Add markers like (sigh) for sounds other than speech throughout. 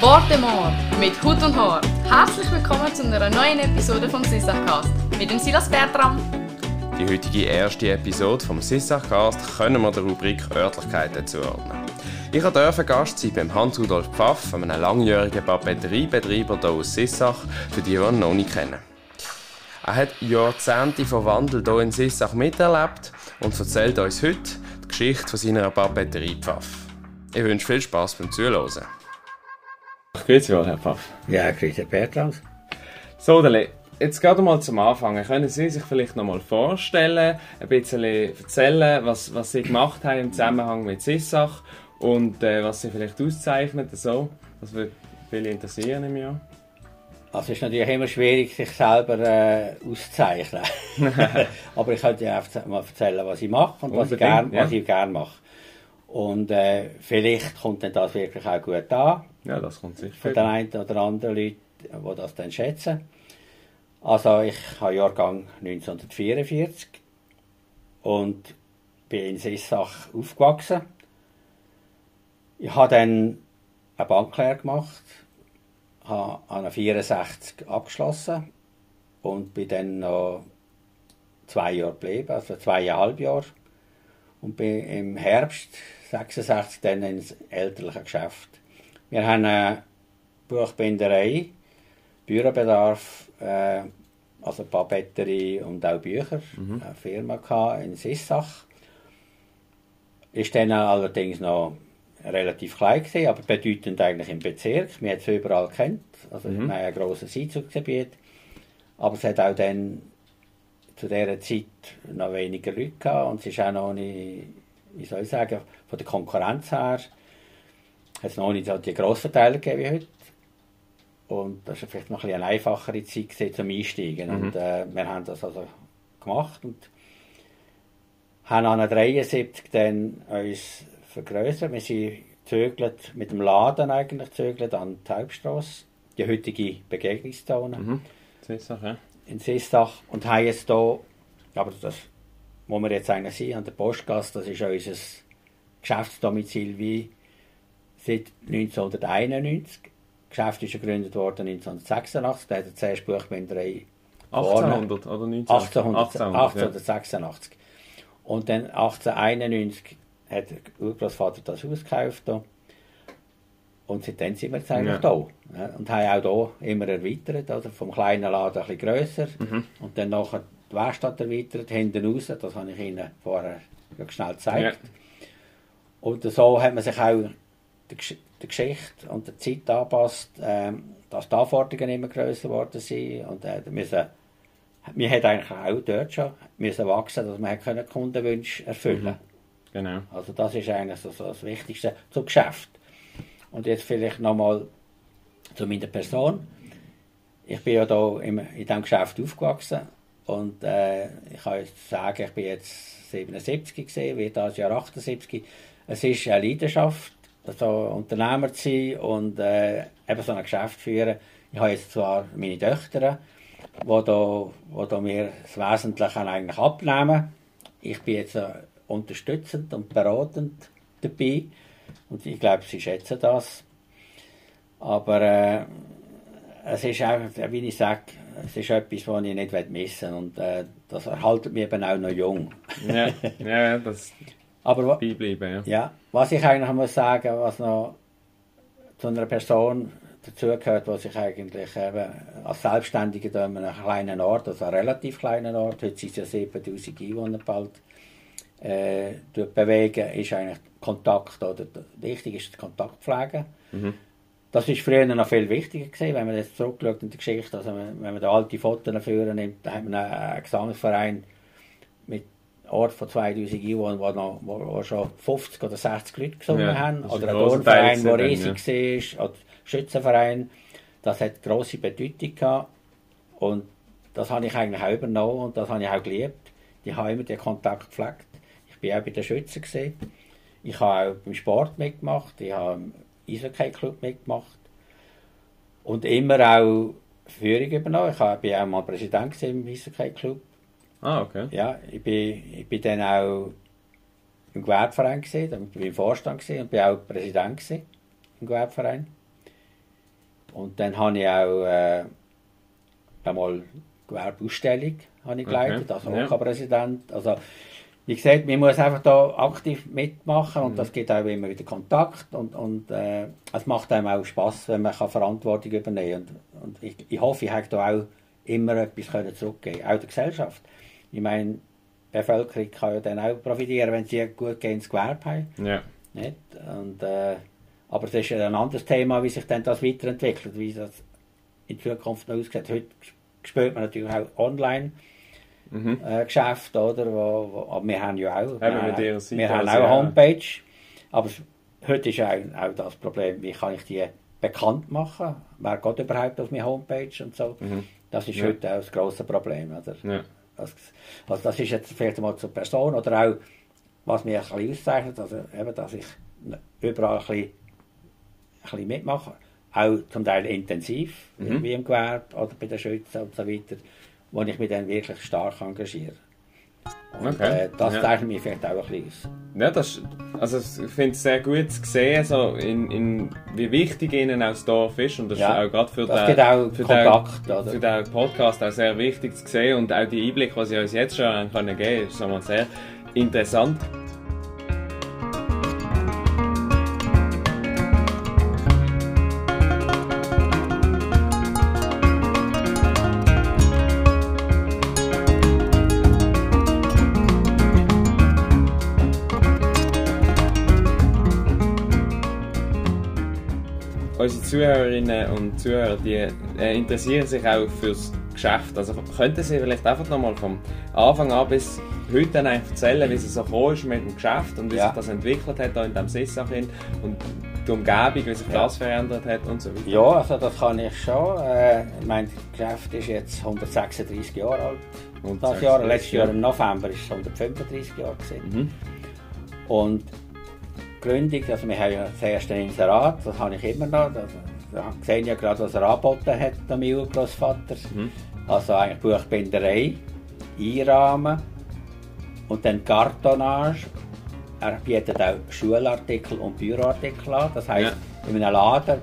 Wortemord mit Hut und Haar. Herzlich willkommen zu einer neuen Episode vom Sissachcast mit dem Silas Bertram. Die heutige erste Episode vom Sissachcast können wir der Rubrik Örtlichkeiten zuordnen. Ich durfte Gast sein beim Hans-Rudolf Pfaff, einem langjährigen Papeteriebetreiber hier aus Sissach, für die, die noch nicht kennen. Er hat Jahrzehnte von Wandel hier in Sissach miterlebt und erzählt uns heute die Geschichte von seiner Papeterie Pfaff. Ich wünsche viel Spass beim Zuhören. Grüezi wohl, Herr Pfaff. Ja, grüezi Bertram. So, Dele, jetzt gerade mal zum Anfang. Können Sie sich vielleicht noch mal vorstellen, ein bisschen erzählen, was, was Sie gemacht haben im Zusammenhang mit Sissach und äh, was Sie vielleicht auszeichnet? So. Das würde viele interessieren im Jahr. Also es ist natürlich immer schwierig, sich selber äh, auszuzeichnen. (laughs) (laughs) Aber ich könnte ja einfach mal erzählen, was ich mache und was ich gerne ja. gern mache. Und äh, vielleicht kommt dann das wirklich auch gut an. Ja, das kommt sicher. Von den einen oder anderen Leuten, die das dann schätzen. Also ich habe Jahrgang 1944 und bin in Sissach aufgewachsen. Ich habe dann eine Banklehre gemacht, habe an 64 abgeschlossen und bin dann noch zwei Jahre geblieben, also zweieinhalb Jahre. Und bin im Herbst 66 dann ins elterliche Geschäft. Wir haben eine Buchbinderei, Bürobedarf, äh, also Papeterie und auch Bücher, mhm. eine Firma in Sissach. Ist dann allerdings noch relativ klein gewesen, aber bedeutend eigentlich im Bezirk. Wir haben es überall kennt. Also mhm. wir haben ein grosses Einzugsgebiet. Aber es hat auch dann zu dieser Zeit noch weniger Leute gehabt und es ist auch noch nicht, wie soll ich sagen, von der Konkurrenz her hat es noch nicht so die Grossverteiler gegeben wie heute. Und das war vielleicht noch ein eine einfachere Zeit zum Einsteigen. Mhm. Und äh, wir haben das also gemacht und haben an 73 dann uns vergrößert. Wir sind zögert mit dem Laden eigentlich zögert an die Hauptstrasse, die heutige Begegnungszone. Mhm. Sissach, ja. In Sissach. Und haben jetzt hier, aber das, wo wir jetzt eigentlich sind, an der Postgasse, das ist unser Geschäftsdomizil wie seit 1991. Das Geschäft ist gegründet worden 1986, da hat er zuerst Buchbinderei 1800 oder 19? 1800, 1886. Ja. Und dann 1891 hat der Urgroßvater das Haus gekauft. Hier. Und seitdem sind wir jetzt eigentlich ja. da. Und haben auch hier immer erweitert, also vom kleinen Laden ein bisschen grösser. Mhm. Und dann nachher die Werkstatt erweitert, hinten raus, das habe ich Ihnen vorher schnell gezeigt. Ja. Und so hat man sich auch der, der Geschichte und der Zeit angepasst, ähm, dass die Anforderungen immer grösser geworden sind. Und äh, müssen, wir hätten eigentlich auch dort schon müssen wachsen, dass wir Kundenwünsche erfüllen mhm. Genau. Also das ist eigentlich so, so das Wichtigste zum Geschäft. Und jetzt vielleicht nochmal zu meiner Person. Ich bin ja da in diesem Geschäft aufgewachsen und äh, ich kann jetzt sagen, ich bin jetzt 77 gesehen, wie das Jahr 78. Es ist eine Leidenschaft, so Unternehmer zu sein und äh, eben so ein Geschäft führen. Ich habe jetzt zwar meine Töchter, die mir das Wesentliche eigentlich abnehmen. Ich bin jetzt äh, unterstützend und beratend dabei. Und ich glaube, sie schätzen das. Aber äh, es ist einfach, wie ich sage, es ist etwas, was ich nicht missen will. Und äh, das erhaltet mich eben auch noch jung. ja, (laughs) ja das Aber, beibleiben, ja. ja. Was ich eigentlich muss sagen, was noch zu einer Person dazugehört, die sich eigentlich eben als Selbstständige in einem kleinen Ort, also einem relativ kleinen Ort, heute sind es ja 7000 Einwohner bald, äh, bewegen, ist eigentlich Kontakt, oder wichtig ist die Kontaktpflege. Mhm. Das ist früher noch viel wichtiger gewesen, wenn man jetzt zurückschaut in die Geschichte, also wenn man da alte Fotos führen nimmt, da haben wir einen Gesangsverein mit Ort von 2000 Einwohnern, wo, noch, wo, schon 50 oder 60 Leute gesungen ja, haben, oder ein Turnverein, der riesig ja. war, oder Schützenverein, das hat grosse Bedeutung gehabt und das habe ich eigentlich auch übernommen und das habe ich auch geliebt. Die haben immer den Kontakt gepflegt. Ich war auch bei den Schützen. Gewesen. Ich habe auch beim Sport mitgemacht. Ich habe im Eishockey-Club mitgemacht. Und immer auch Führung übernommen. Ich war auch mal Präsident im Eishockey-Club. Ah, okay. Ja, ich bin, ich bin dann auch im Gewerbeverein gesehen, dann bin ich im Vorstand gesehen und bin auch Präsident gewesen, im Gewerbeverein. Und dann habe ich auch äh, einmal Gewerbeausstellung habe ich geleitet, Okay, als ja. OK-Präsident. Also, wie gesagt, man muss einfach da aktiv mitmachen und Mhm. das gibt auch immer wieder Kontakt und, und äh, es macht einem auch Spaß, wenn man kann Verantwortung übernehmen kann. Und, und ich, ich hoffe, ich habe da auch immer etwas können zurückgeben auch der Gesellschaft. Ich meine, die Bevölkerung kann ja dann auch profitieren, wenn sie ein gut gehendes Gewerbe haben. Ja. Nicht? Und, äh, aber das ist ein anderes Thema, wie sich dann das weiterentwickelt, wie das in Zukunft noch aussieht. Heute spürt man natürlich auch online Mhm. äh, Geschäfte, oder? Wo, wo, aber wir haben ja auch, wir, mit ihrer haben- Seite wir haben auch also, eine ja. Homepage, aber heute ist auch, auch das Problem, wie kann ich die bekannt machen? Wer geht überhaupt auf meine Homepage und so? Mhm. Das ist Ja. heute auch das grosse Problem, oder? Ja. Das, also das ist jetzt vielleicht mal zur Person oder auch, was mich ein bisschen auszeichnet, also eben, dass ich überall ein bisschen, ein bisschen mitmache. Auch zum Teil intensiv, Mhm. wie im Gewerbe oder bei den Schützen und so weiter, wo ich mich dann wirklich stark engagiere. Und Okay, äh, das ja. zeichnet mich vielleicht auch ein bisschen aus. Ja, das, also ich finde es sehr gut zu sehen, so in, in, wie wichtig ihnen auch das Dorf ist und das Ja, ist auch gerade für das den, auch für Kontakt, den, oder? für den Podcast auch sehr wichtig zu sehen und auch die Einblicke, die sie uns jetzt schon haben können geben, ist sagen wir, sehr interessant. Unsere Zuhörerinnen und Zuhörer die, äh, interessieren sich auch fürs Geschäft. Also könnten Sie vielleicht einfach nochmal vom Anfang an bis heute dann erzählen, wie es so gekommen ist mit dem Geschäft und wie Ja. sich das entwickelt hat hier in diesem Sissachin und die Umgebung, wie sich Ja. das verändert hat und so weiter. Ja, also das kann ich schon. Äh, mein Geschäft ist jetzt 136 Jahre alt. Und Das Jahr, letztes Jahr im November ist es 135 Jahre gewesen. Mhm. Und Gründung, also wir haben ja das erste Inserat, das habe ich immer noch. Das, da sehen ja gerade, was er angeboten hat, der mein Urgroßvater. Mhm. Also eigentlich Buchbinderei, Einrahmen und dann Kartonage. Er bietet auch Schulartikel und Büroartikel an. Das heisst, in einem Laden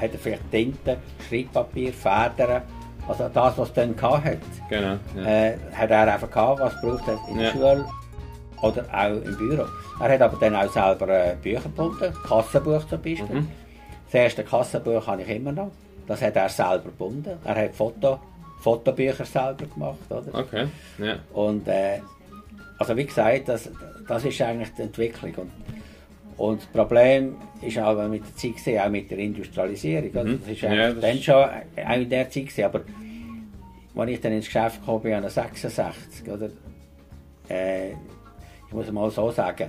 hat er vielleicht Tinte, Schreibpapier, Federn, also das, was er dann hatte Genau. Ja. äh, hat er einfach gehabt, was braucht er in der Ja. Schule oder auch im Büro. Er hat aber dann auch selber äh, Bücher gebunden, Kassenbuch zum Beispiel. Mhm. Das erste Kassenbuch habe ich immer noch. Das hat er selber gebunden. Er hat Foto, Fotobücher selber gemacht. Oder? Okay. Ja. Und äh, also wie gesagt, das, das ist eigentlich die Entwicklung. Und, und das Problem ist aber mit der Zeit gewesen, auch mit der Industrialisierung. Mhm. Das ist Ja, das dann ist- schon auch in der Zeit gewesen. Aber als ich dann ins Geschäft gekommen bin, an 66, oder, äh, ich muss mal so sagen,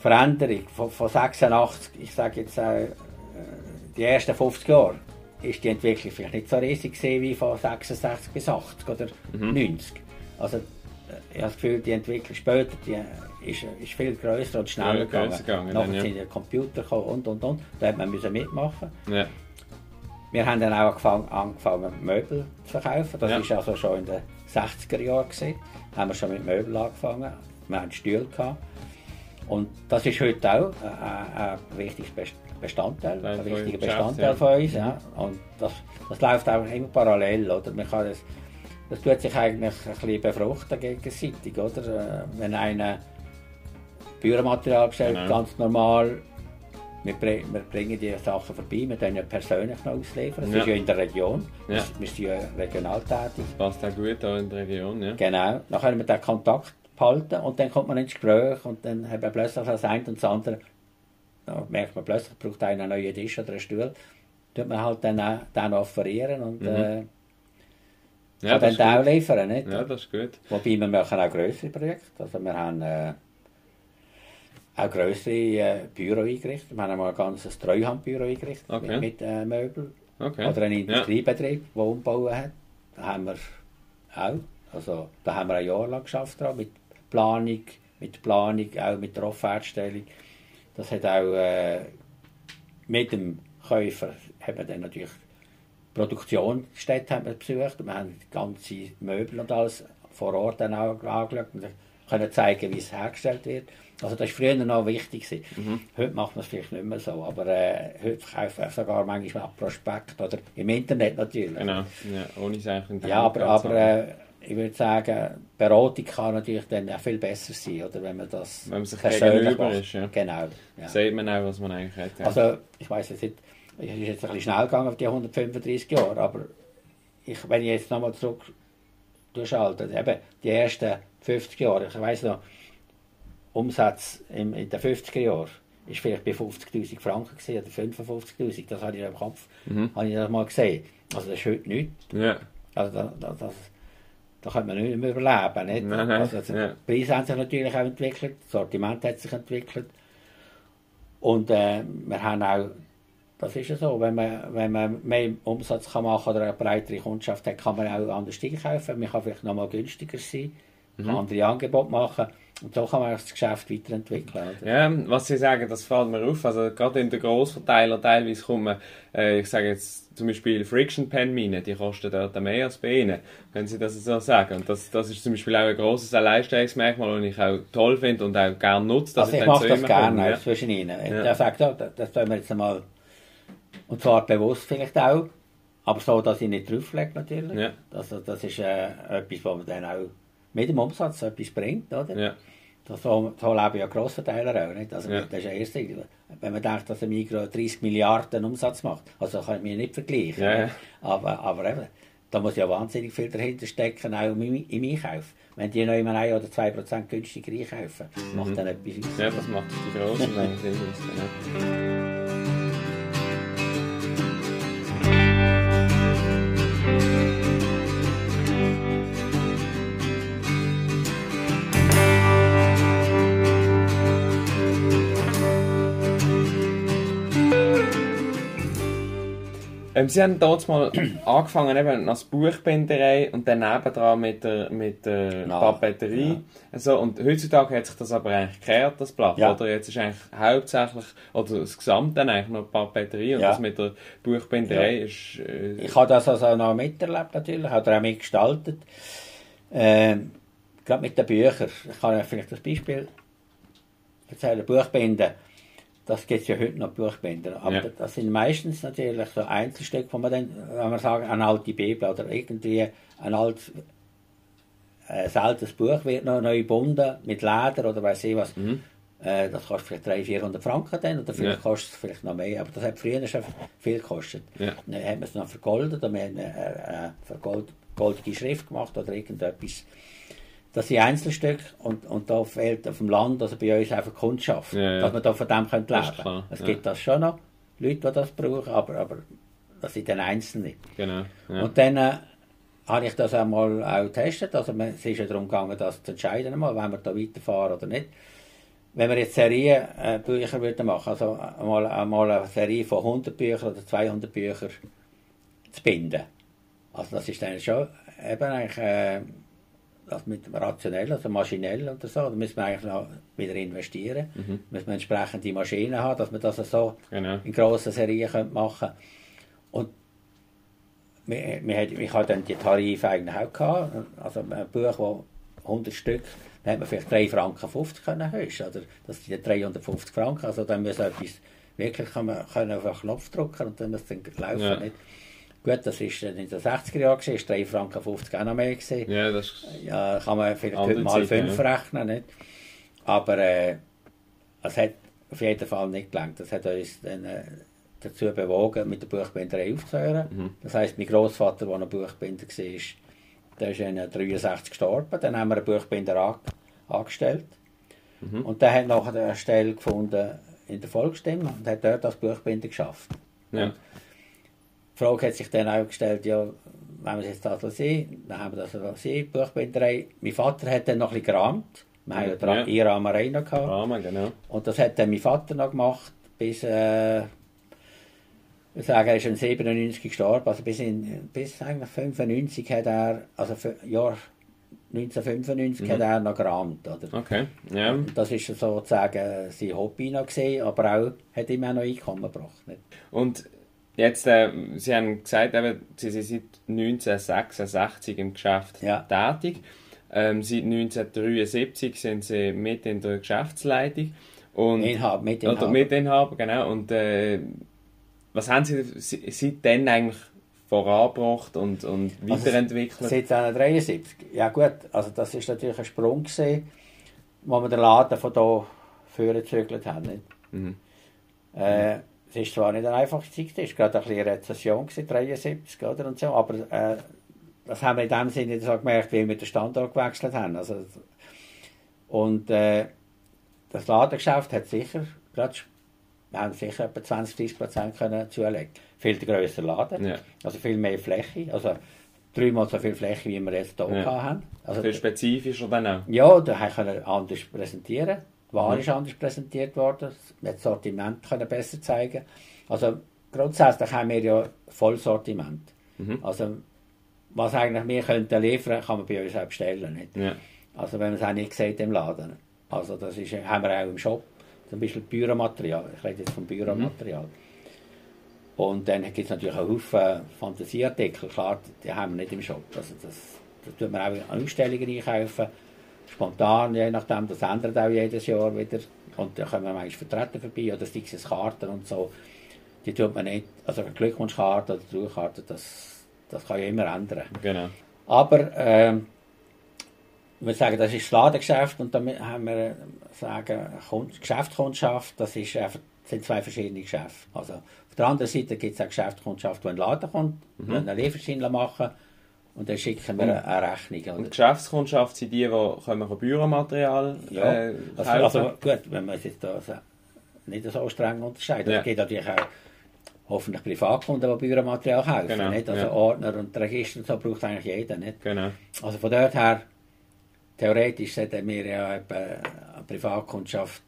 Veränderung von, von 86, ich sage jetzt äh, die ersten 50 Jahre, ist die Entwicklung vielleicht nicht so riesig gewesen wie von 66 bis 80 oder Mhm. 90. Also äh, ich habe das Gefühl, die Entwicklung später die ist, ist viel größer und schneller Ja, gegangen. gegangen, Nachher ja. sind die Computer gekommen und und und. Da hat man müssen mitmachen. Ja. Wir haben dann auch angefangen, angefangen Möbel zu verkaufen. Das Ja. ist also schon in den 60er Jahren gewesen. Da haben wir schon mit Möbeln angefangen. Wir hatten Stühle gehabt. Und das ist heute auch ein, ein, ein wichtiges Best- Bestandteil, Teil ein wichtiger Bestandteil von uns. Ja. Und das, das läuft auch immer parallel. Oder? Man kann das, das tut sich eigentlich ein bisschen befruchten gegenseitig. Oder? Äh, Wenn einer Büromaterial bestellt, Genau. ganz normal, wir, wir bringen die Sachen vorbei, wir können ja persönlich noch ausliefern. Das Ja. ist ja in der Region. Ja. Wir, wir sind ja regional tätig. Passt auch gut hier in der Region. Ja. Genau. Dann können wir den Kontakt behalten und dann kommt man ins Gespräch und dann haben wir plötzlich das eine und das andere. Da merkt man plötzlich, braucht einer einen neuen Tisch oder einen Stuhl. Tut man halt dann auch, den offerieren und Mhm. äh, Ja, kann dann auch liefern. Nicht? Ja, das ist gut. Wobei wir machen auch grössere Projekte. Also wir haben äh, auch grössere äh, Büro eingerichtet. Wir haben einmal ein ganzes Treuhandbüro eingerichtet Okay. mit, mit äh, Möbeln. Okay. Oder ein Ja. Industriebetrieb, der umbauen hat. Da haben wir auch. Also, da haben wir ein Jahr lang geschafft dran, mit Planung, mit Planung, auch mit der Offertstellung. Das hat auch äh, mit dem Käufer hat man dann natürlich Produktionsstätte haben wir besucht. Wir haben die ganzen Möbel und alles vor Ort dann auch angeschaut. Und können zeigen, wie es hergestellt wird. Also das war früher noch wichtig. Mhm. Heute macht man es vielleicht nicht mehr so, aber äh, heute verkauft man sogar manchmal auch Prospekt oder im Internet natürlich. Genau, ja, ohne Sachen. Ja, aber, aber äh, ich würde sagen, Beratung kann natürlich dann auch viel besser sein, oder wenn man das wenn man sich gegenüber ist. Ja. Genau. Ja. Sieht man auch, was man eigentlich hat. Ja. Also ich weiß jetzt nicht, es ist jetzt ein bisschen schnell gegangen auf die 135 Jahre, aber ich, wenn ich jetzt nochmal zurück durchschalte, eben die ersten 50 Jahre, ich weiß noch, Umsatz in, in den 50er Jahren ist vielleicht bei 50'000 Franken gewesen, oder 55'000, das habe ich im Kopf, mhm. habe ich das mal gesehen. Also das ist heute nichts. Ja. Also das, das, da kann man nicht mehr überleben. Nicht? Nein, nein, also, also, ja. Die Preise haben sich natürlich auch entwickelt, das Sortiment hat sich entwickelt. Und äh, wir haben auch, das ist ja so, wenn man, wenn man mehr Umsatz kann machen oder eine breitere Kundschaft hat, kann man auch anders einkaufen. Man kann vielleicht noch mal günstiger sein, mhm. andere Angebote machen. Und so kann man das Geschäft weiterentwickeln. Oder? Ja, was Sie sagen, das fällt mir auf. Also gerade in den Grossverteiler teilweise kommen, äh, ich sage jetzt zum Beispiel Friction Pen Mine, die kosten dort mehr als bei Ihnen. Können Sie das so sagen? Und das, das ist zum Beispiel auch ein grosses Alleinstellungsmerkmal, das ich auch toll finde und auch gerne nutze. Also ich mache das gerne ja. zwischen Ihnen. Ja. Der sagt, das, das tun wir jetzt einmal, und zwar bewusst vielleicht auch, aber so, dass ich nicht drauflege natürlich. Ja. Also das ist äh, etwas, was man dann auch mit dem Umsatz etwas bringt, oder? Ja. Das, so, so leben ja Grossverteiler auch nicht. Also ja. das ist ja erste, wenn man denkt, dass ein Migros 30 Milliarden Umsatz macht, also kann ich mich nicht vergleichen. Ja. Aber, aber eben, da muss ja wahnsinnig viel dahinter stecken, auch im, im Einkauf. Wenn die noch immer 1 oder 2% günstiger einkaufen, mhm. macht dann etwas aus. Ja, das macht die Grossen eigentlich Ähm, sie haben dort mal (clears throat) angefangen eben als Buchbinderei und dann nebendran mit der, mit der Papeterie. Ja. Also, und heutzutage hat sich das aber eigentlich gekehrt, das Blatt, ja. oder? Jetzt ist eigentlich hauptsächlich, oder das Gesamte dann eigentlich noch Papeterie und ja. das mit der Buchbinderei ja. ist... Äh, ich habe das also noch miterlebt natürlich, habe auch mitgestaltet. Ähm, gerade mit den Büchern. Ich kann vielleicht das Beispiel erzählen, Buchbinden das geht ja heute noch Buchbänder. Aber ja. das sind meistens natürlich so Einzelstücke, wo man dann, wenn wir sagen, eine alte Bibel oder irgendwie ein altes, äh, altes Buch wird noch neu gebunden mit Leder oder weiß ich was. Mhm. Äh, das kostet vielleicht 300, 400 Franken dann, oder vielleicht ja. kostet es vielleicht noch mehr. Aber das hat früher schon viel gekostet. Ja. Dann hat man es noch vergoldet, oder wir haben eine, eine vergoldige Schrift gemacht oder irgendetwas das sind Einzelstücke und, und da fehlt auf dem Land, also bei uns einfach Kundschaft, ja, ja. dass man da von dem leben können. Es gibt das schon noch, Leute, die das brauchen, aber, aber das sind dann Einzelne. Genau. Und dann äh, habe ich das einmal auch getestet, also es ist ja darum gegangen, das zu entscheiden, wenn wir da weiterfahren oder nicht. Wenn wir jetzt Serienbücher äh, würden machen, also einmal, einmal eine Serie von 100 Büchern oder 200 Büchern zu binden, also das ist dann schon eben eigentlich... Äh, das mit rationell, also maschinell oder so, da müssen wir eigentlich noch wieder investieren. Mhm. Müssen wir entsprechende Maschinen haben, dass wir das so genau. in grossen Serien machen können. Und wir, wir, ich hatte dann die Tarife eigentlich auch gehabt, also ein Buch, das 100 Stück, dann hat man vielleicht 3 Franken 50 können höchst, oder? Das sind 350 Franken, also dann muss etwas, wirklich kann man können auf einen Knopf drücken und dann muss es laufen. Ja. Nicht? Gut, das war in den 60er Jahren, gewesen, ist 3 Franken 50 auch noch mehr. Gewesen. Ja, das ja, kann man vielleicht heute mal 5 ja. rechnen. Nicht? Aber äh, es hat auf jeden Fall nicht gelangt. Das hat uns dann äh, dazu bewogen, mit der Buchbinderei aufzuhören. Mhm. Das heisst, mein Großvater, der noch Buchbinder war, der ist in 63 gestorben. Dann haben wir einen Buchbinder an, angestellt. Mhm. Und der hat nachher eine Stelle gefunden in der Volksstimme und hat dort als Buchbinder geschafft. Ja. Die Frage hat sich dann auch gestellt, ja, wenn wir es jetzt das sehen, dann haben wir das gesehen, Buchbinderei. Mein Vater hat dann noch ein bisschen gerammt. Wir haben ja, ja. Iramerei noch gehabt. Rahmen, genau. Und das hat dann mein Vater noch gemacht, bis, äh, ich sage, er ist in 97 gestorben, also bis, in, bis eigentlich 95 hat er, also Jahr 1995 mhm. hat er noch gerammt, oder? Okay, ja. Das ist sozusagen sein Hobby noch gesehen, aber auch hat ihm auch noch Einkommen gebracht. Nicht? Und Jetzt, äh, Sie haben gesagt, eben, Sie sind seit 1966 im Geschäft ja. tätig. Ähm, seit 1973 sind sie mit in der Geschäftsleitung. Und, Inhaber, Mitinhaber. Oder Mitinhaber, genau. Und äh, was haben sie se- seitdem eigentlich vorangebracht und, und Also, weiterentwickelt? Seit 1973. Ja gut, also das ist natürlich ein Sprung gewesen, wo wir den Laden von hier vorne gezögert haben. Mhm. Äh, es ist zwar nicht eine einfache Zeit, es war gerade ein bisschen Rezession, gewesen, 73, oder, und so, aber äh, das haben wir in dem Sinne so gemerkt, weil wir den Standort gewechselt haben. Also, und äh, das Ladengeschäft hat sicher, gerade, wir haben sicher etwa 20, 30 Prozent können zulegen. Viel grösser Laden, Ja. also viel mehr Fläche, also dreimal so viel Fläche, wie wir jetzt hier Ja. haben. Also, Viel spezifischer dann auch. ja, da können wir anders präsentieren. Die Ware Mhm. ist anders präsentiert worden. Haben das Sortiment können besser zeigen. Also grundsätzlich haben wir ja Vollsortiment. Mhm. Also was eigentlich wir könnten liefern, kann man bei uns auch bestellen. Nicht? Ja. Also wenn man es auch nicht sieht im Laden. Also das ist, haben wir auch im Shop. Zum Beispiel Büromaterial. Ich rede jetzt vom Büromaterial. Und dann gibt es natürlich einen Haufen Fantasieartikel. Klar, die haben wir nicht im Shop. Also das, das tun wir auch an Ausstellungen einkaufen. Spontan, je nachdem. Das ändert auch jedes Jahr wieder. Und da kommen manchmal Vertreter vorbei oder sei es Karten und so. Die tut man nicht. Also eine Glückwunschkarte oder Trauerkarte, das, das kann ja immer ändern. Genau. Aber ähm, wir sagen, das ist das Ladengeschäft und damit haben wir äh, sagen, Kund Geschäftskundschaft, das ist einfach, sind zwei verschiedene Geschäfte. Also auf der anderen Seite gibt es auch Geschäftskundschaft, wo ein Laden kommt, mhm. einen Lieferschein machen und dann schicken wir eine, eine Rechnung. Und Oder? die Geschäftskundschaft sind die, die können Büromaterial Ja, äh, also, also gut, wenn man es jetzt da so, nicht so streng unterscheidet. Ja. Es gibt natürlich auch hoffentlich Privatkunden, die Büromaterial kaufen. Genau, nicht? Also ja. Ordner und Register und so braucht eigentlich jeder. Nicht? Genau. Also von dort her, theoretisch sollten wir ja etwa eine Privatkundschaft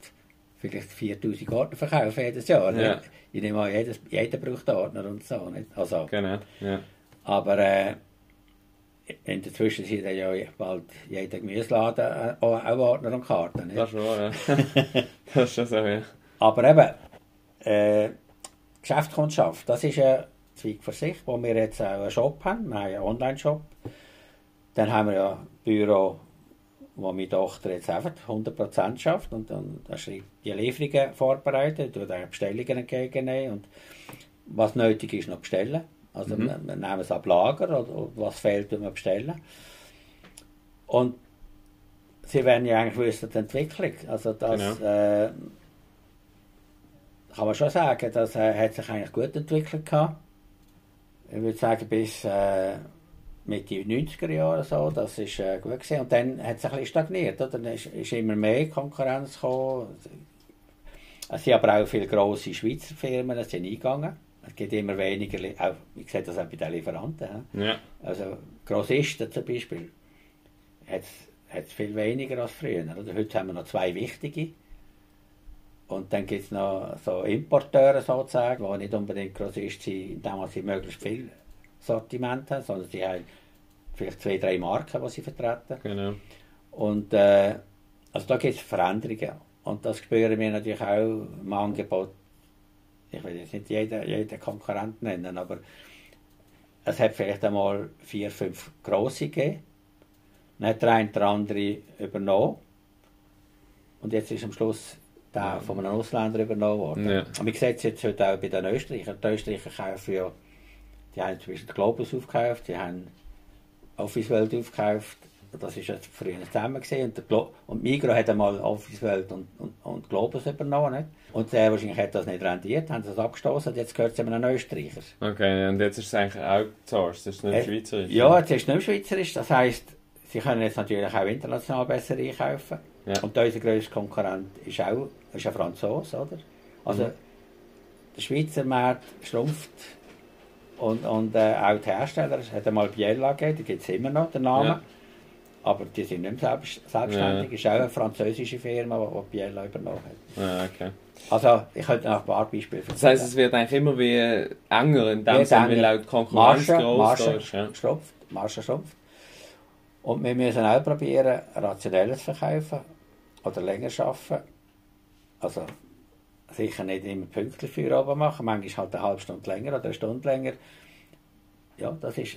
vielleicht 4000 Ordner verkaufen jedes Jahr. nicht? Ja. Ich nehme an, jedes, jeder braucht Ordner und so. Nicht? Also, Genau. Ja. aber äh, in der Zwischenzeit hat ja bald jeder Gemüseladen äh, auch auch Ordner und Karten. Nicht? Das ist wahr, ja. (laughs) das ist schon so, ja. Aber eben, äh, Geschäftskundschaft, das ist ein Zweig für sich, wo wir jetzt auch einen Shop haben. Wir haben einen Online-Shop. Dann haben wir ja ein Büro, wo meine Tochter jetzt einfach 100% schafft und dann da schreibt die Lieferungen vorbereitet, tut Bestellungen entgegennehmen und was nötig ist, noch bestellen. Also wir, wir nehmen es ab Lager oder, oder was fehlt, tun wir bestellen. Und sie werden ja eigentlich wissen, die Entwicklung. Also das Genau. äh, kann man schon sagen, das äh, hat sich eigentlich gut entwickelt gehabt. Ich würde sagen, bis äh, Mitte 90er Jahre so, das ist äh, gut gewesen. Und dann hat es ein bisschen stagniert, oder? Dann ist, ist immer mehr Konkurrenz gekommen. Es sind aber auch viele grosse Schweizer Firmen sind eingegangen. Es gibt immer weniger, auch, ich sehe das auch bei den Lieferanten. ja. Also Grossisten zum Beispiel hat es viel weniger als früher. Oder? Heute haben wir noch zwei wichtige. Und dann gibt es noch so Importeure sozusagen, die nicht unbedingt Grossist sind, indem sie möglichst viel Sortiment haben, sondern sie haben vielleicht zwei, drei Marken, die sie vertreten. Genau. Und äh, also da gibt es Veränderungen. Und das spüren wir natürlich auch im Angebot. Ich will jetzt nicht jeden, jeden Konkurrent nennen, aber es hat vielleicht einmal vier, fünf grosse gegeben. Dann hat der eine der andere übernommen. Und jetzt ist am Schluss der von einem Ausländer übernommen worden. Ja. Und wir sehen es jetzt heute auch bei den Österreichern. Die Österreicher kaufen ja, die haben zum Beispiel den Globus aufgekauft, die haben Office World aufgekauft. Das war ja früher zusammen. Gewesen. Und, der und Migro hat einmal Office World und, und, und Globus übernommen. Nicht? Und sehr wahrscheinlich hat das nicht rendiert, haben das abgestoßen und jetzt gehört es einem Österreicher. Okay, und jetzt ist es eigentlich outsourced, das ist nicht Äh, schweizerisch. Ja, jetzt ist es nicht schweizerisch. Das heisst, sie können jetzt natürlich auch international besser einkaufen. Ja. Und unser grösster Konkurrent ist auch ist ein Franzose, oder? Also, Mhm. der Schweizer Markt schrumpft. Und, und äh, auch die Hersteller, es hat einmal Biella gegeben, die gibt es immer noch, den Namen. Ja. Aber die sind nicht mehr selbst, selbstständig. Es ist auch eine französische Firma, die, Biella übernommen hat. Ah, okay. Also, ich könnte noch ein paar Beispiele Das heisst, es wird eigentlich immer wie enger in dem Sinne, weil auch die Konkurrenz Marge, groß Marge ist. Ja. schrumpft, Marge schrumpft. Und wir müssen auch probieren, rationelles verkaufen oder länger arbeiten. Also sicher nicht immer pünktlich für oben machen, manchmal halt eine halbe Stunde länger oder eine Stunde länger. Ja, das ist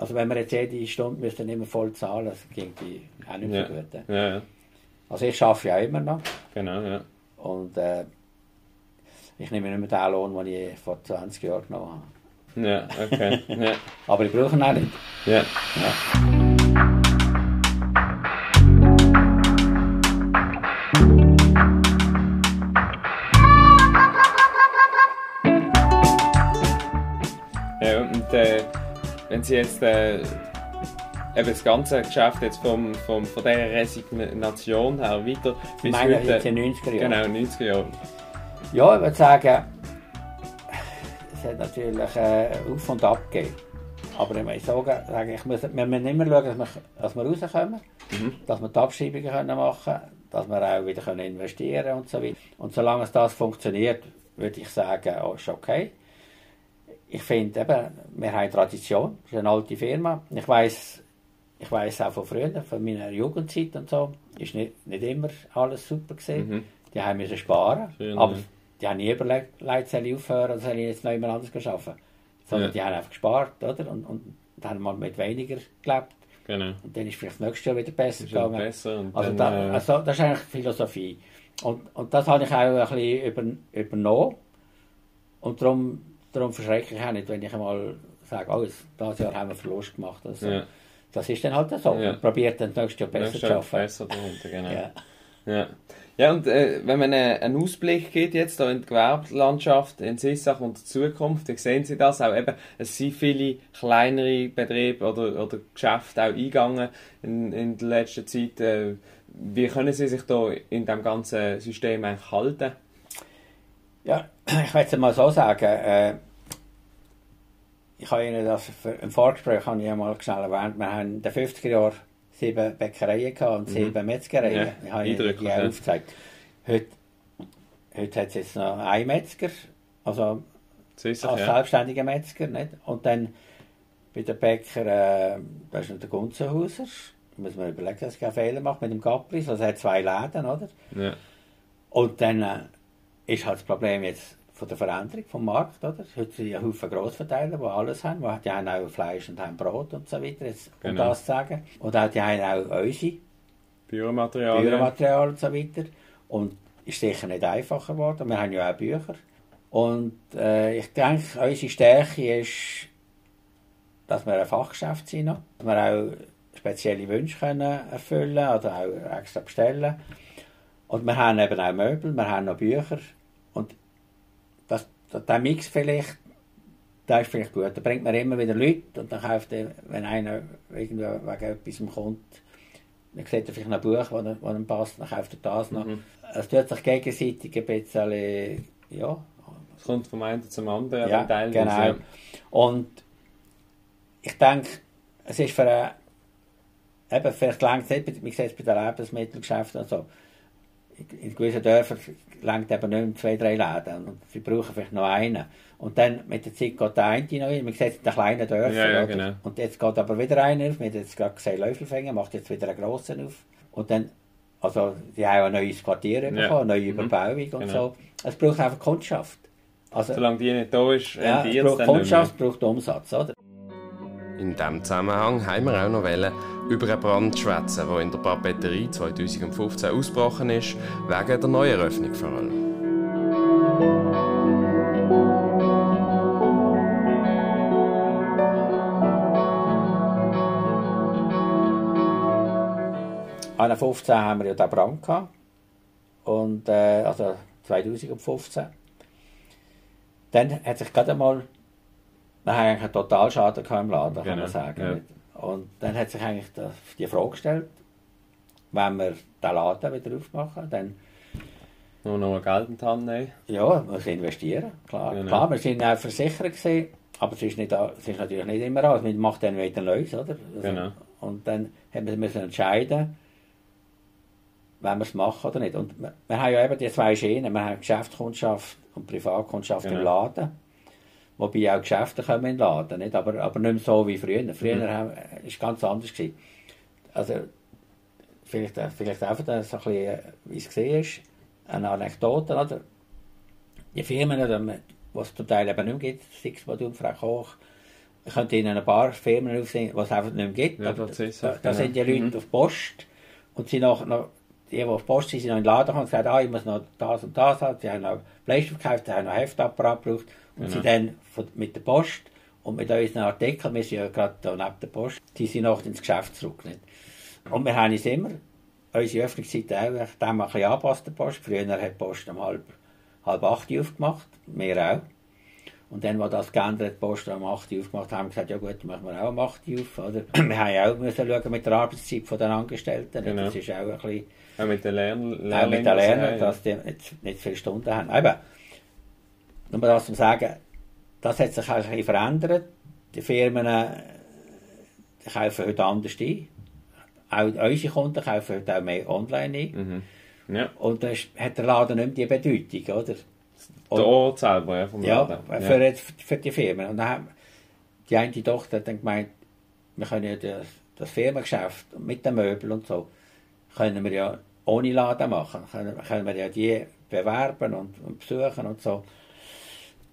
Also wenn wir jetzt jede Stunde müssten immer voll zahlen, das ging auch nicht Ja. so gut. ja. Ja, ja. Also ich arbeite ja immer noch Genau, ja. und äh, ich nehme nicht mehr den Lohn, den ich vor 20 Jahren genommen habe. Ja, okay. (laughs) Ja. Aber ich brauche ihn auch nicht. Ja, wenn Sie jetzt äh, eben das ganze Geschäft jetzt vom, vom, von dieser Resignation her weiter bis meine heute... jetzt in den 90er Jahren. Genau, 90er Jahre. Ja, ich würde sagen, es hat natürlich äh, auf und ab gegeben. Aber ich muss sagen, ich muss, wir müssen immer schauen, dass wir, dass wir rauskommen, dass wir die Abschreibungen können machen können, dass wir auch wieder können investieren und so weiter. Und solange es das funktioniert, würde ich sagen, oh, ist okay. Ich finde eben, wir haben Tradition, es ist eine alte Firma. Ich weiß ich weiß auch von früher, von meiner Jugendzeit und so, ist nicht, nicht immer alles super gesehen. Mhm. Die haben müssen sparen, Schön, aber ja. die haben nie überlegt, Leute sollen aufhören oder sollen jetzt noch jemand anderes arbeiten. Sondern Ja. die haben einfach gespart, oder? Und, und dann haben mal mit weniger gelebt. Genau. Und dann ist vielleicht das nächste Jahr wieder besser gegangen. besser. Und Also, da, äh, also das ist eigentlich die Philosophie. Und, und das habe ich auch ein bisschen über, übernommen. Und darum, darum verschrecke ich auch nicht, wenn ich einmal sage, oh, dieses Jahr haben wir Verlust gemacht. Also, Ja. Das ist dann halt so. Ja. Probiert dann das nächste Jahr besser nächstes zu arbeiten. besser darunter, genau. Ja. Ja, ja und äh, wenn man äh, einen Ausblick gibt jetzt da in die Gewerbelandschaft in Sissach und die Zukunft, dann sehen Sie das auch eben, es sind viele kleinere Betriebe oder, oder Geschäfte auch eingegangen in, in der letzten Zeit. Äh, wie können Sie sich da in dem ganzen System eigentlich halten? Ja, (clears throat) ich es mal so sagen. Äh, ich habe Ihnen das für, im Vorgespräch habe ich ja mal schnell erwähnt. Wir haben in den 50er Jahren sieben Bäckereien gehabt und sieben Metzgereien. Mhm. Ja, ich habe Ihnen die ja. aufgezeigt. Heute, heute hat es jetzt noch einen Metzger, also als ja. selbstständiger Metzger. Nicht? Und dann bei den Bäcker, äh, da ist noch der Gunzenhauser. Da muss man überlegen, dass ich keinen Fehler mache mit dem Gapris. Also er hat zwei Läden, oder? ja. Und dann äh, ist halt das Problem jetzt von der Veränderung vom Markt, oder? Heute sind ja Haufen Grossverteiler, die alles haben. Die haben auch Fleisch und haben Brot und so weiter, jetzt, um Genau. das zu sagen. Und auch, die haben auch unsere Büromaterial. ja. Büromaterial und so weiter. Und ist sicher nicht einfacher geworden. Wir haben ja auch Bücher. Und äh, ich denke, unsere Stärke ist, dass wir ein Fachgeschäft sind. noch. Dass wir auch spezielle Wünsche können erfüllen oder auch extra bestellen. Und wir haben eben auch Möbel, wir haben noch Bücher. Der Mix vielleicht, der ist vielleicht gut. Da bringt man immer wieder Leute und dann kauft er, wenn einer wegen etwas kommt, dann sieht er vielleicht noch ein Buch, das ihm passt, dann kauft er das noch. Mhm. Es tut sich gegenseitig ein bisschen, ja, Es kommt vom einen zum anderen, ja, teilweise, genau. ja. Und ich denke, es ist für eine, eben, vielleicht langt es nicht, man sieht es bei den Lebensmittelgeschäften und so, in gewissen Dörfern langt eben nicht mehr zwei, drei Läden und sie brauchen vielleicht noch einen. Und dann mit der Zeit geht der eine noch hin, man sieht es in den kleinen Dörfern. Ja, ja, genau. Und jetzt geht aber wieder einer auf, wir haben jetzt gerade gesehen, Läufelfänger, macht jetzt wieder einen grossen auf. Und dann, also die haben ein neues Quartier bekommen, Ja. eine neue Mhm. Überbauung und Genau. so. Es braucht einfach Kundschaft. Also, Solange die nicht da ist, ja, es braucht. Kundschaft, braucht Umsatz, oder? In diesem Zusammenhang haben wir auch noch über einen Brand schwätzen, der in der Papeterie 2015 ausgebrochen ist, wegen der Neueröffnung vor allem. An 15 haben wir ja den Brand gehabt. Und, äh, also 2015. Dann hat sich gerade einmal, wir haben eigentlich einen Totalschaden im Laden, kann Genau, man sagen. ja. Und dann hat sich eigentlich die Frage gestellt, wenn wir den Laden wieder aufmachen, dann Nur noch Geld in die Hand nehmen. ja, wir investieren, klar. Genau. Klar, wir sind auch versichert gewesen, aber es ist, nicht, es ist natürlich nicht immer alles. Man macht dann wieder Neues, oder? Also, Genau. Und dann haben wir müssen entscheiden, wenn wir es machen oder nicht. Und wir, wir haben ja eben die zwei Schienen. Wir haben Geschäftskundschaft und Privatkundschaft im Genau. Laden. Wobei auch Geschäfte kommen in den Laden, nicht? Aber, aber nicht mehr so wie früher. Früher Mhm. war es ganz anders. Gewesen. Also, vielleicht, vielleicht einfach so ein bisschen, äh, wie es gesehen ist, eine Anekdote. Oder? Die Firmen, die es zum Teil eben nicht mehr gibt, Six Modul, Frau Koch, Ich könnte Ihnen ein paar Firmen aufsehen, was es einfach nicht mehr gibt. Ja, das ist da, da sind die Leute Mhm. auf Post und sie noch, noch die, die auf Post sind, sind noch in den Laden gekommen und gesagt, ah, ich muss noch das und das haben. Sie haben noch Fleisch verkauft, sie haben noch Heftapparat gebraucht. Und Genau. sie dann von, mit der Post und mit unseren Artikeln, wir sind ja gerade da neben der Post, die sind noch ins Geschäft zurück. Nicht? Und wir haben uns immer, unsere Öffnungszeiten auch, dem ein bisschen angepasst, der Post. Früher hat die Post um halb, halb acht Uhr aufgemacht, wir auch. Und dann, als das geändert, die Post um 8 Uhr aufgemacht haben, wir gesagt, ja gut, machen wir auch um 8 Uhr auf. Oder? (clears throat) Wir haben ja auch müssen schauen mit der Arbeitszeit den Angestellten. Genau. Das ist auch ein bisschen, Auch mit den Lern auch mit den Lernern, dass die nicht, nicht viele Stunden haben. Eben, nur das zu sagen, das hat sich auch ein bisschen verändert. Die Firmen äh, die kaufen heute anders ein. Auch unsere Kunden kaufen heute auch mehr online ein. Mhm. Ja, Und dann hat der Laden nicht mehr die Bedeutung, oder? der Ort selber ja, vom Ja, Laden. für, jetzt- für die Firmen. Und dann haben die eine Tochter hat dann gemeint, wir können ja das, das Firmengeschäft mit den Möbeln und so, können wir ja ohne Laden machen. Können, können wir ja die bewerben und, und besuchen und so.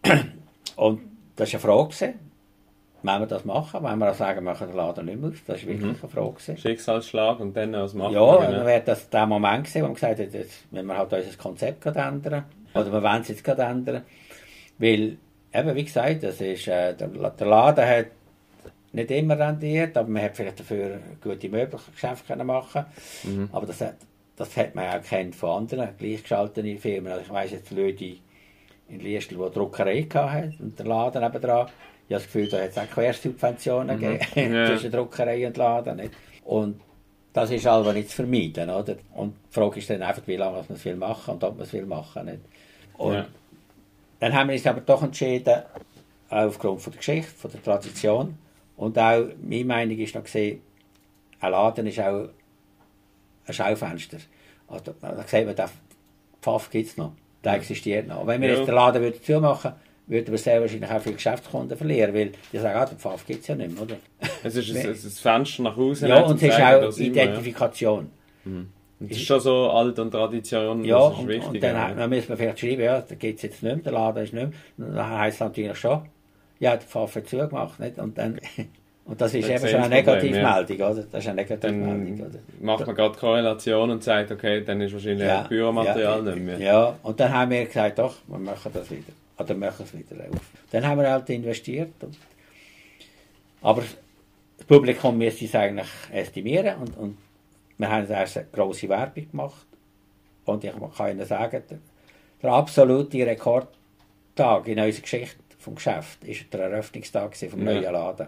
(clears throat) Und das war eine Frage. gewesen. Wenn wir das machen, wenn wir auch sagen, wir machen den Laden nicht mehr auf, das war wirklich eine Frage. gewesen. Schicksalsschlag und dann was machen Ja, wir, dann wäre das der Moment gewesen, wo wir gesagt haben, jetzt müssen wir halt unser Konzept ändern. Oder wir wollen es jetzt gerade ändern. Weil, eben wie gesagt, das ist, äh, der, der Laden hat nicht immer rendiert, aber man hat vielleicht dafür gute Möbelgeschäfte können machen Mhm. Aber das hat, das hat man auch kennt von anderen gleichgeschalteten Firmen. Also ich weiss jetzt Leute in Liestel, eine Druckerei hatten und der Laden nebendran. Ich habe das Gefühl, da hat es auch Quersubventionen gegeben (laughs) Ja. zwischen Druckerei und Laden. Nicht? Und das ist aber nicht zu vermeiden. Oder? Und die Frage ist dann einfach, wie lange man es will machen und ob man es will machen. Nicht? Und Ja. dann haben wir uns aber doch entschieden, auch aufgrund von der Geschichte, von der Tradition und auch, meine Meinung ist noch gesehen, ein Laden ist auch ein Schaufenster. Also, da sieht man, der Pfaff gibt es noch, der existiert noch. Wenn wir Ja. jetzt den Laden würden zumachen würden wir sehr wahrscheinlich auch viele Geschäftskunden verlieren, weil die sagen, ah, den Pfaff gibt es ja nicht mehr, oder? Es ist ein, ein Fenster nach außen. Ja, und es ist auch ja. Identifikation. Und Das ist schon so alt und Tradition, Ja, das ist und, wichtig. und dann, ja. dann müssen wir vielleicht schreiben, ja, da gibt es jetzt nicht mehr, der Laden ist nicht mehr. Dann heisst es natürlich schon, ja, der Pfaff hat zugemacht, nicht? Und, dann, (laughs) und das ist Dann eben schon eine Negativmeldung, oder? Das ist eine Negativmeldung, oder? macht man gerade Korrelation und sagt, okay, dann ist wahrscheinlich Ja, Büromaterial ja, nicht mehr. Ja, und dann haben wir gesagt, doch, wir machen das wieder. Oder machen es wieder auf. Dann haben wir halt investiert. Und, aber das Publikum müsste es eigentlich estimieren und, und wir haben erst eine grosse Werbung gemacht. Und ich kann Ihnen sagen, der, der absolute Rekordtag in unserer Geschichte vom Geschäft ist der Eröffnungstag vom Ja. neuen Laden.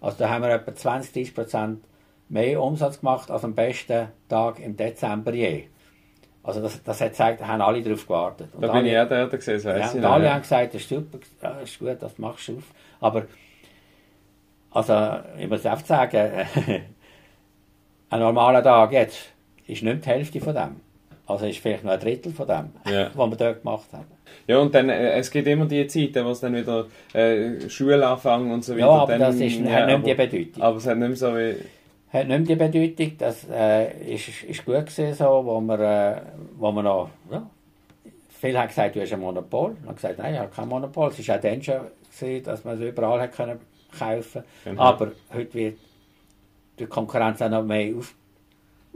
Also da haben wir etwa 20 Prozent mehr Umsatz gemacht als am besten Tag im Dezember je. Also das, das hat gezeigt, da haben alle darauf gewartet. Und Da bin alle, ich auch dort gesehen, das ja, ich und noch, alle haben gesagt, das ist super, das ist gut, das machst du auf. Aber, also, ich muss einfach sagen, (laughs) ein normaler Tag jetzt ist nicht die Hälfte von dem. Also ist vielleicht noch ein Drittel von dem, Ja. (laughs) was wir dort gemacht haben. Ja, und dann, äh, es gibt immer die Zeiten, wo es dann wieder äh, Schule anfangen und so weiter. Ja, aber dann, das ist, ja, hat nicht mehr die Bedeutung. aber es hat nicht mehr so wie... Hat nicht mehr die Bedeutung, das äh, ist, ist gut gewesen, so, wo wir, äh, wo wir noch, ja, viele haben gesagt, du hast ein Monopol. Ich habe gesagt, nein, ich habe kein Monopol. Es war auch dann schon, gewesen, dass man es überall hat können kaufen Genau. Aber heute wird die Konkurrenz auch noch mehr auf,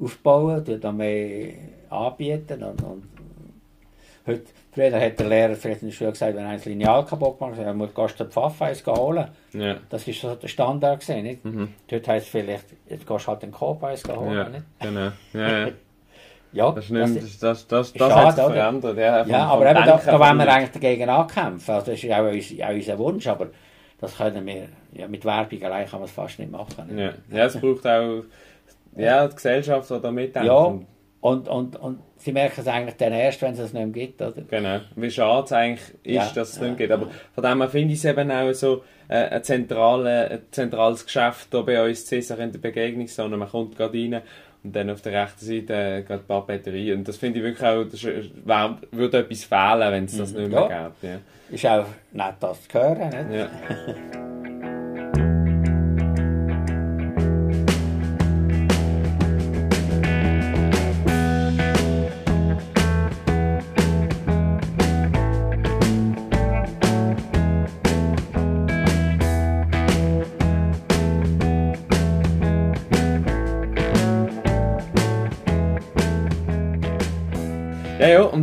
aufbauen, tut noch mehr anbieten. Und, und heute, früher hat der Lehrer vielleicht in der Schule gesagt, wenn ein Lineal kaputt macht, er muss du den Pfaff eins holen. Ja, Das war so der Standard. Gewesen, nicht? Mhm. Dort heisst es vielleicht, jetzt gehst du halt den eins holen. ja, Nicht? genau. Ja, ja. (laughs) Ja, Das, nicht, das das, das, das, hat verändert. Ja, ja aber eben, da, da wollen wir eigentlich dagegen ankämpfen. Also das ist auch, unser, auch unser Wunsch, aber das können wir, ja, mit Werbung allein kann man es fast nicht machen. Nicht? Ja, ja es braucht auch ja, die Gesellschaft, die da mitdenkt. Ja, Und- und, und, sie merken es eigentlich dann erst, wenn es es nicht mehr gibt. Oder? Genau. Wie schade es eigentlich ist, Ja, dass es ja, nicht geht. Aber von dem her finde ich es eben auch so äh, ein, zentrale, ein zentrales Geschäft hier bei uns Cäsar in der Begegnungszone. Man kommt gerade rein und dann auf der rechten Seite äh, geht die Papeterie. Und das finde ich wirklich auch, das wär, würde etwas fehlen, wenn es das nicht mehr Ja. gäbe. Ja. Ist auch nett, das zu hören. Nicht? Ja. (laughs)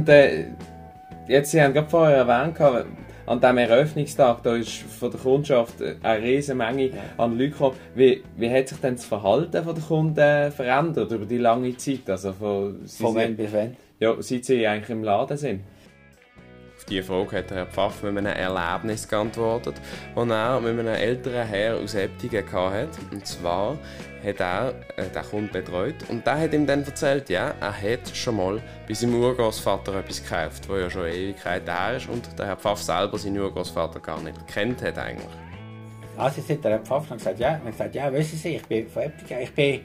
und äh, jetzt, Sie haben gerade vorher erwähnt, an diesem Eröffnungstag, da ist von der Kundschaft eine riesige Menge an Leute gekommen. Wie, wie hat sich denn das Verhalten von der Kunden verändert über die lange Zeit? Also von, Von wann bis wann? Ja, seit Sie eigentlich im Laden sind. Diese Frage hat Herr Pfaff mit einem Erlebnis geantwortet, das er mit einem älteren Herr aus Eptingen hatte. Und zwar hat er äh, den Kunden betreut und der hat ihm dann erzählt, ja, er hat schon mal bei seinem Urgroßvater etwas gekauft, das ja schon Ewigkeit her ist und der Herr Pfaff selber seinen Urgroßvater gar nicht gekannt hat eigentlich. Also sind der Pfaff und gesagt, ja, und gesagt, ja, wissen Sie, ich bin von Eptigen, ich bin,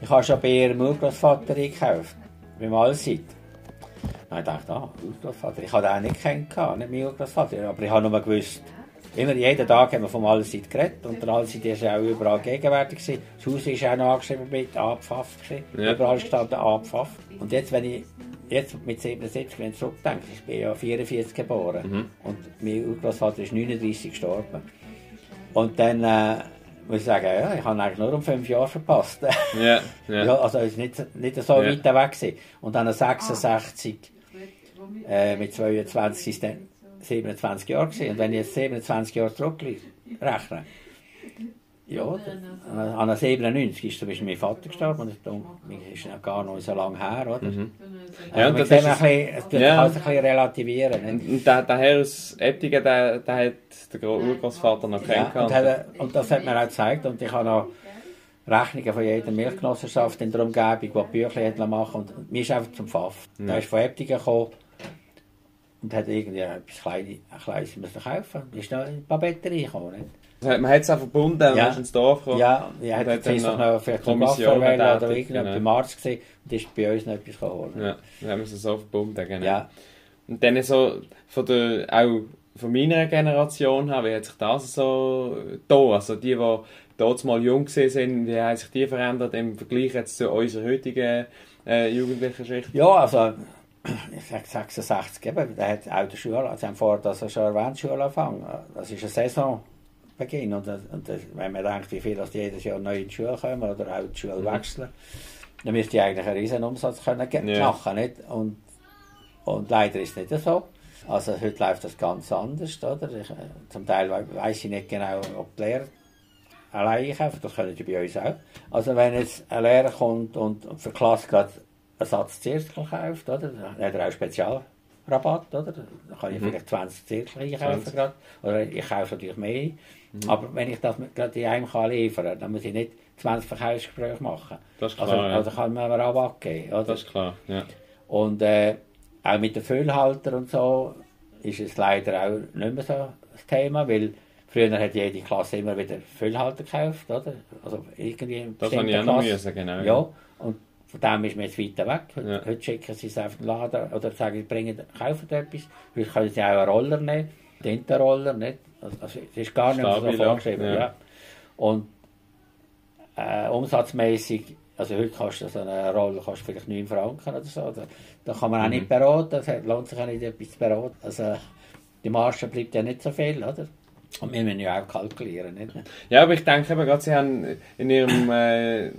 ich habe schon bei Ihrem Urgroßvater eingekauft, beim Allseid. Dann habe ich gedacht, ah, Urgroßvater, ich habe den auch nicht kennengelernt, nicht mein Urgroßvater, aber ich habe nur gewusst, immer jeden Tag haben wir vom Allseid geredet und der Allseid ist auch überall gegenwärtig gewesen. Das Haus ist auch noch angeschrieben mit A. Pfaff gewesen. Ja. überall gestanden A. Pfaff. Und jetzt, wenn ich jetzt mit 77, wenn ich zurückdenke, ich bin ja 44 geboren und mein Urgroßvater ist 39 gestorben. Und dann äh, muss ich sagen, ja, ich habe eigentlich nur um fünf Jahre verpasst. Ja, ja. (laughs) also es ist nicht, nicht so Ja. weit weg gewesen. Und dann 66 äh, mit 22 ist dann 27 Jahre gewesen. Und wenn ich jetzt 27 Jahre zurückrechne, ja, dann- an der 97 ist zum Beispiel mein Vater gestorben und das ist noch gar noch so lange her, oder? Mhm. Ja, Also und man das ist ein es- bisschen, es Ja. alles ein bisschen relativieren. Nicht? Und der, der Herr aus Eptingen, der, der hat den Gro- Urgroßvater noch Ja, und, kennengelernt. hat, und das hat mir auch gezeigt. Und ich habe noch Rechnungen von jeder Milchgenossenschaft in der Umgebung, die Bücher machen Und mir ist einfach zum Pfaff. Der ist von Eptingen gekommen und hat irgendwie etwas Kleines, ein Kleines müssen kaufen. Ist noch in die Papeterie gekommen. Nicht? Man hat es auch verbunden und Ja. ist ins Dorf gekommen. Ja, hätte hat jetzt dann noch noch vielleicht Kommission oder tätig, irgendjemand genau. Arzt gesehen und ist bei uns noch etwas geholt. Ja, dann haben wir es so verbunden, genau. Ja. Und dann so, von der, auch von meiner Generation her, wie hat sich das so da, also die, die dort mal jung sind, wie haben sich die verändert im Vergleich jetzt zu unserer heutigen äh, jugendlichen Schicht? Ja, also, ich sage 66, eben, der hat auch die Schule, also haben vorher das schon erwähnt, Schulanfang. Das ist ein Und, das- und das, wenn man denkt, wie viele das jedes Jahr neu in die Schule kommen oder auch die Schule wechseln, dann müsste ich eigentlich einen riesen Umsatz können Ja. machen nicht? Und, und leider ist nicht so. Also heute läuft das ganz anders. Oder? Ich, zum Teil we- weiss ich nicht genau, ob die Lehrer allein einkaufen, das können die bei uns auch. Also wenn jetzt ein Lehrer kommt und und für die Klasse gerade einen Satz Zirkel kauft, oder? dann hat er auch Spezialrabatt, oder? dann kann ich vielleicht 20 Zirkel einkaufen 20. gerade. Oder ich kaufe natürlich mehr. Aber wenn ich das gerade in einem kann liefern kann, dann muss ich nicht 20 Verkaufsgespräche machen. Das ist also, klar, ja. also kann man einen Rabatt geben. Oder? Das ist klar, ja. Und äh, auch mit den Füllhalter und so ist es leider auch nicht mehr so das Thema, weil früher hat jede Klasse immer wieder Füllhalter gekauft, oder? Also irgendwie Das habe ich auch noch müssen, genau. Ja, und von dem ist man jetzt weiter weg. Heute, Ja. heute schicken sie es auf den Laden oder sagen, bringen, kaufen etwas. Heute können sie auch einen Roller nehmen, Tintenroller, nicht? Also, also, es ist gar nicht so Stabil, ja. vorgeschrieben. Ja. Ja. Und äh, umsatzmäßig, also heute kostet so eine Rolle kostet vielleicht 9 Franken oder so. Da, da kann man auch Mhm. nicht beraten, es lohnt sich auch nicht etwas zu beraten. Also die Marge bleibt ja nicht so viel, oder? Und wir müssen ja auch kalkulieren, nicht? Ja, aber ich denke eben gerade, Sie haben in Ihrem äh,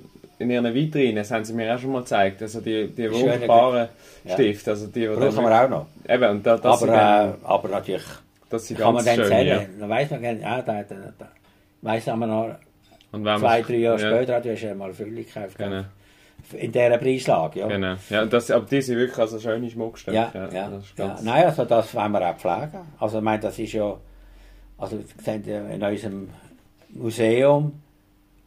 in Ihren Vitrinen, das haben Sie mir auch schon mal gezeigt, also die, die wunderbaren Ja. Stifte, also die, die Brauchen wir auch noch. Eben, und da, das aber, dann, äh, aber natürlich das sind kann man ganz dann schön, ja. zählen. Dann weiss man, gerne, ja, da, da, da, weiss man noch, zwei, drei Jahre ja, später hat ja mal Fülle gekauft. Genau, In dieser Preislage, ja. genau. Ja, das, aber die sind wirklich also schöne Schmuckstücke. Ja, ja, das ist ja. ganz, Nein, also das wollen wir auch pflegen. Also ich meine, das ist ja, also Sie sehen ja in unserem Museum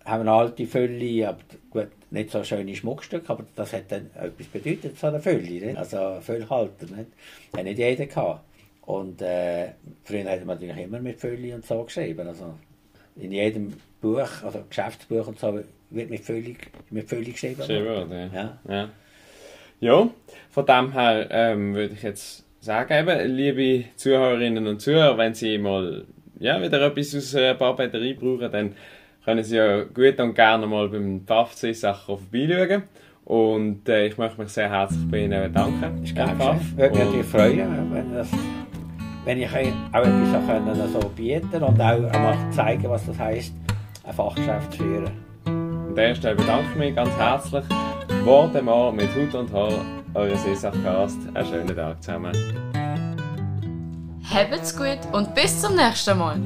haben eine alte Fülle, aber gut, nicht so schöne Schmuckstücke, aber das hat dann etwas bedeutet, so eine Fülle, nicht? also ein Füllhalter, nicht? Hat nicht jeder gehabt. Und äh, früher hat man natürlich immer mit Fülle und so geschrieben, also in jedem Buch, also Geschäftsbuch und so, wird mit Fülle, mit Fülle geschrieben. schön worden, ja. Ja. Ja. ja, von dem her ähm, würde ich jetzt sagen, eben, liebe Zuhörerinnen und Zuhörer, wenn Sie mal ja, wieder etwas aus einer Papeterie brauchen, dann können Sie ja gut und gerne mal beim Pfaff-Sacher vorbeischauen. Und äh, ich möchte mich sehr herzlich bei Ihnen bedanken. Ist gern Pfaff. Würde mich Und- natürlich freuen, wenn, das, wenn ich auch etwas so können, so bieten und auch einmal zeigen, was das heisst, ein Fachgeschäft führen. An der Stelle bedanke ich mich ganz herzlich. Worte mal mit Hut und Haar. euer Sissachcast. Einen schönen Tag zusammen. Habt's gut und bis zum nächsten Mal.